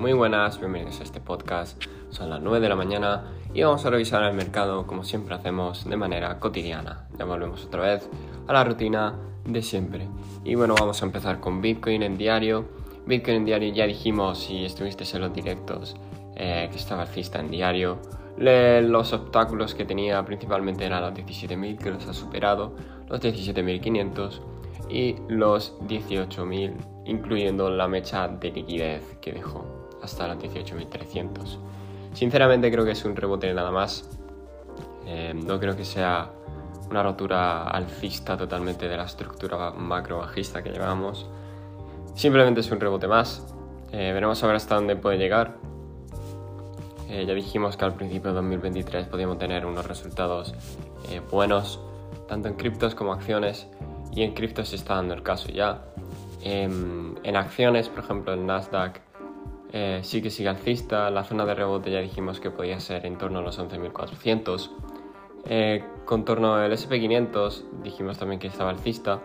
Muy buenas, bienvenidos a este podcast. Son las 9 de la mañana y vamos a revisar el mercado como siempre hacemos de manera cotidiana. Ya volvemos otra vez a la rutina de siempre. Y bueno, vamos a empezar con Bitcoin en diario. Bitcoin en diario ya dijimos si estuviste en los directos eh, que estaba alcista en diario. los obstáculos que tenía principalmente eran los 17.000 que los ha superado, los 17.500 y los 18.000 incluyendo la mecha de liquidez que dejó hasta los 18.300. Sinceramente creo que es un rebote nada más. Eh, no creo que sea una rotura alcista totalmente de la estructura macro bajista que llevamos. Simplemente es un rebote más. Eh, veremos a ver hasta dónde puede llegar. Eh, ya dijimos que al principio de 2023 podíamos tener unos resultados buenos, tanto en criptos como acciones, y en criptos se está dando el caso ya. En, acciones, por ejemplo, el Nasdaq eh, sí que sigue alcista. La zona de rebote ya dijimos que podía ser en torno a los 11.400. Eh, con torno al SP500 dijimos también que estaba alcista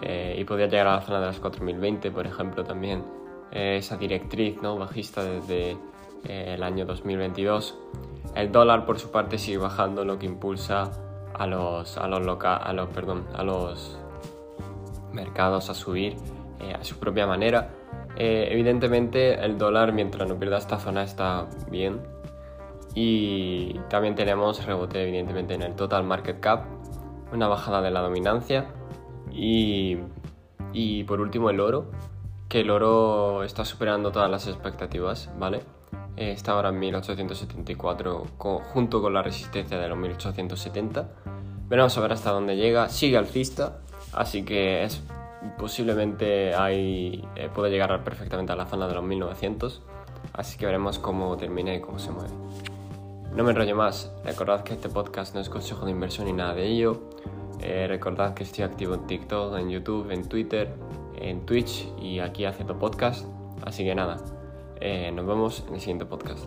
eh, y podía llegar a la zona de las 4.020, por ejemplo, también esa directriz ¿no? bajista desde el año 2022. El dólar, por su parte, sigue bajando, lo que impulsa a los, a los, a los, perdón, a los mercados a subir eh, a su propia manera. Eh, evidentemente el dólar mientras no pierda esta zona está bien. Y también tenemos rebote evidentemente en el total market cap, una bajada de la dominancia y, y por último el oro, que el oro está superando todas las expectativas, ¿vale? Eh, está ahora en 1874 junto con la resistencia de los 1870. Veremos a ver hasta dónde llega. Sigue alcista, así que es posiblemente hay, eh, puede llegar perfectamente a la zona de los 1900, así que veremos cómo termina y cómo se mueve. No me enrollo más, recordad que este podcast no es consejo de inversión ni nada de ello. Eh, recordad que estoy activo en TikTok, en YouTube, en Twitter, en Twitch y aquí haciendo podcast. Así que nada, eh, nos vemos en el siguiente podcast.